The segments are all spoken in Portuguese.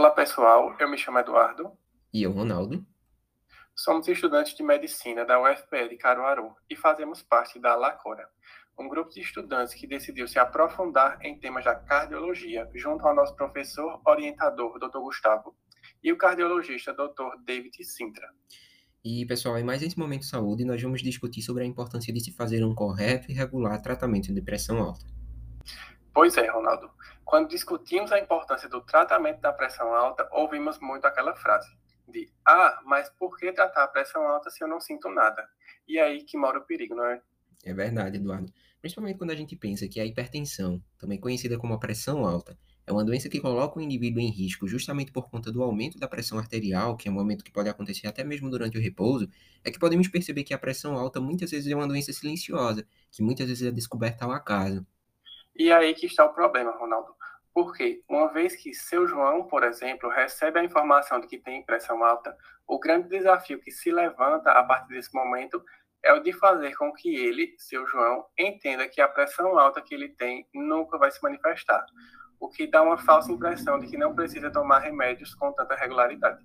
Olá pessoal, eu me chamo Eduardo. E eu, Ronaldo. Somos estudantes de medicina da UFPE de Caruaru e fazemos parte da LACORA, um grupo de estudantes que decidiu se aprofundar em temas da cardiologia, junto ao nosso professor orientador, Dr. Gustavo, e o cardiologista, Dr. David Sintra. E, pessoal, em mais esse Momento Saúde, nós vamos discutir sobre a importância de se fazer um correto e regular tratamento de pressão alta. Pois é, Ronaldo. Quando discutimos a importância do tratamento da pressão alta, ouvimos muito aquela frase de ah, mas por que tratar a pressão alta se eu não sinto nada? E é aí que mora o perigo, não é? É verdade, Eduardo. Principalmente quando a gente pensa que a hipertensão, também conhecida como a pressão alta, é uma doença que coloca o indivíduo em risco justamente por conta do aumento da pressão arterial, que é um aumento que pode acontecer até mesmo durante o repouso, é que podemos perceber que a pressão alta muitas vezes é uma doença silenciosa, que muitas vezes é descoberta ao acaso. E aí que está o problema, Ronaldo. Porque, uma vez que seu João, por exemplo, recebe a informação de que tem pressão alta, o grande desafio que se levanta a partir desse momento é o de fazer com que ele, seu João, entenda que a pressão alta que ele tem nunca vai se manifestar, o que dá uma falsa impressão de que não precisa tomar remédios com tanta regularidade.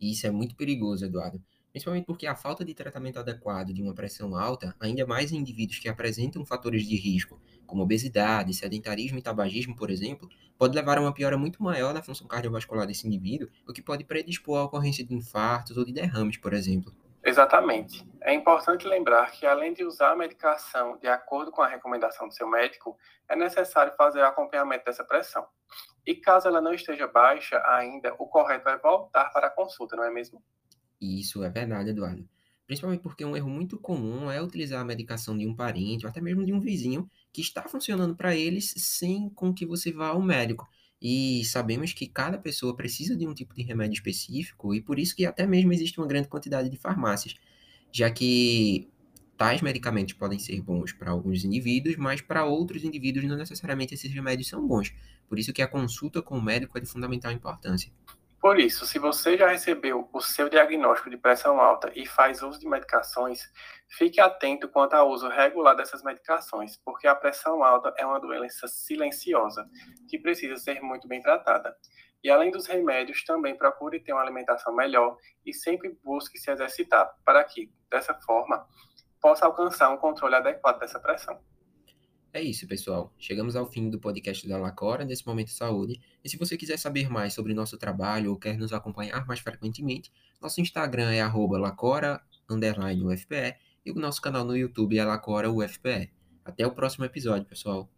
Isso é muito perigoso, Eduardo. Principalmente porque a falta de tratamento adequado de uma pressão alta, ainda mais em indivíduos que apresentam fatores de risco, como obesidade, sedentarismo e tabagismo, por exemplo, pode levar a uma piora muito maior da função cardiovascular desse indivíduo, o que pode predispor à ocorrência de infartos ou de derrames, por exemplo. Exatamente. É importante lembrar que, além de usar a medicação de acordo com a recomendação do seu médico, é necessário fazer o acompanhamento dessa pressão. E caso ela não esteja baixa ainda, o correto é voltar para a consulta, não é mesmo? Isso é verdade, Eduardo. Principalmente porque um erro muito comum é utilizar a medicação de um parente ou até mesmo de um vizinho que está funcionando para eles sem com que você vá ao médico. E sabemos que cada pessoa precisa de um tipo de remédio específico e por isso que até mesmo existe uma grande quantidade de farmácias, já que tais medicamentos podem ser bons para alguns indivíduos, mas para outros indivíduos não necessariamente esses remédios são bons. Por isso que a consulta com o médico é de fundamental importância. Por isso, se você já recebeu o seu diagnóstico de pressão alta e faz uso de medicações, fique atento quanto ao uso regular dessas medicações, porque a pressão alta é uma doença silenciosa que precisa ser muito bem tratada. E além dos remédios, também procure ter uma alimentação melhor e sempre busque se exercitar, para que, dessa forma, possa alcançar um controle adequado dessa pressão. É isso, pessoal. Chegamos ao fim do podcast da Lacora, nesse momento de saúde. E se você quiser saber mais sobre nosso trabalho ou quer nos acompanhar mais frequentemente, nosso Instagram é lacora_ufpe e o nosso canal no YouTube é lacora_ufpe. Até o próximo episódio, pessoal.